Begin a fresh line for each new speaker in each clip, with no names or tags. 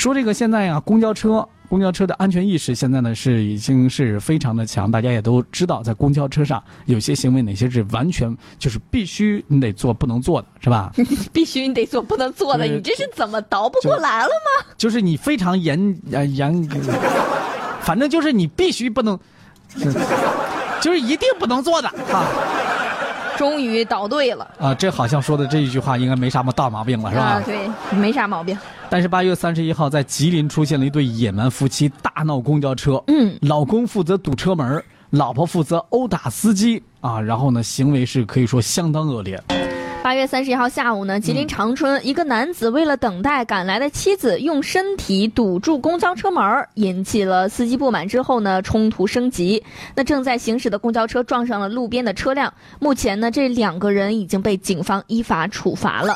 说这个现在啊，公交车。公交车的安全意识现在呢是已经是非常的强，大家也都知道，在公交车上有些行为哪些是完全就是必须你得做不能做的，是吧？
必须你得做不能做的，你这是怎么倒不过来了吗？
就是你非常严呃严，反正就是你必须不能，就是一定不能做的啊。
终于倒对了
啊！这好像说的这一句话应该没啥么大毛病了，是吧？
啊，对，没啥毛病。
但是八月三十一号，在吉林出现了一对野蛮夫妻，大闹公交车。嗯，老公负责堵车门，老婆负责殴打司机啊。然后呢，行为是可以说相当恶劣。
八月三十一号下午呢，吉林长春一个男子为了等待赶来的妻子，用身体堵住公交车门，引起了司机不满。之后呢，冲突升级。那正在行驶的公交车撞上了路边的车辆。目前呢，这两个人已经被警方依法处罚了。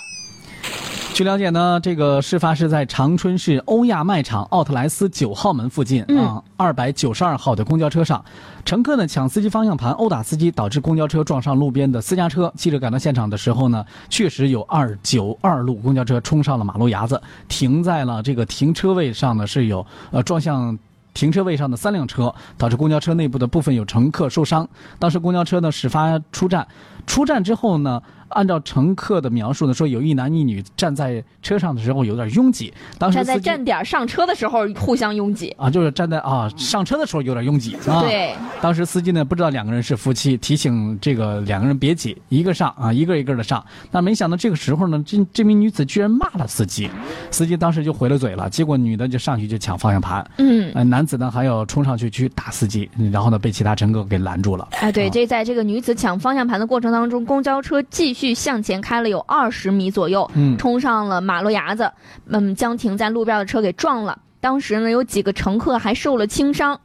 据了解呢，这个事发是在长春市欧亚卖场奥特莱斯九号门附近啊，二百九十二号的公交车上，乘客呢抢司机方向盘，殴打司机，导致公交车撞上路边的私家车。记者赶到现场的时候呢，确实有二九二路公交车冲上了马路牙子，停在了这个停车位上呢，是有呃撞向停车位上的三辆车，导致公交车内部的部分有乘客受伤。当时公交车呢始发出站，出站之后呢。按照乘客的描述呢，说有一男一女站在车上的时候有点拥挤。当时
站在站点上车的时候互相拥挤
啊，就是站在啊上车的时候有点拥挤啊。
对。
当时司机呢不知道两个人是夫妻，提醒这个两个人别挤，一个上啊，一个一个的上。但没想到这个时候呢，这这名女子居然骂了司机，司机当时就回了嘴了。结果女的就上去就抢方向盘，嗯，男子呢还要冲上去去打司机，然后呢被其他乘客给拦住了。
哎，对，这在这个女子抢方向盘的过程当中，公交车继续。向前开了有二十米左右，冲上了马路牙子，嗯，将停在路边的车给撞了。当时呢，有几个乘客还受了轻伤。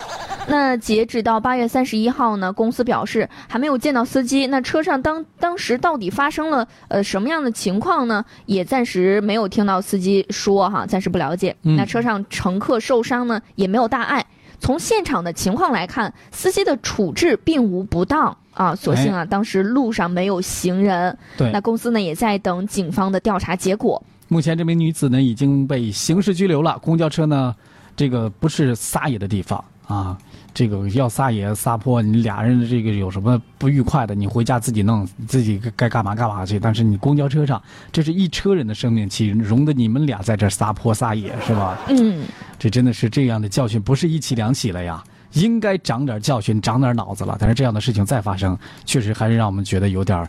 那截止到八月三十一号呢，公司表示还没有见到司机。那车上当当时到底发生了呃什么样的情况呢？也暂时没有听到司机说哈，暂时不了解。那车上乘客受伤呢，也没有大碍。从现场的情况来看，司机的处置并无不当啊。所幸啊，当时路上没有行人。
对，
那公司呢也在等警方的调查结果。
目前这名女子呢已经被刑事拘留了。公交车呢，这个不是撒野的地方啊。这个要撒野撒泼，你俩人这个有什么不愉快的，你回家自己弄，自己该干嘛干嘛去。但是你公交车上，这是一车人的生命，岂容得你们俩在这撒泼撒野是吧？嗯，这真的是这样的教训，不是一起两起了呀，应该长点教训，长点脑子了。但是这样的事情再发生，确实还是让我们觉得有点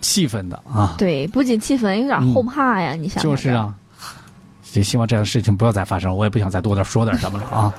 气愤的啊。
对，不仅气愤，有点后怕呀。你想，
就是啊，也希望这样的事情不要再发生。我也不想再多点说点什么了啊。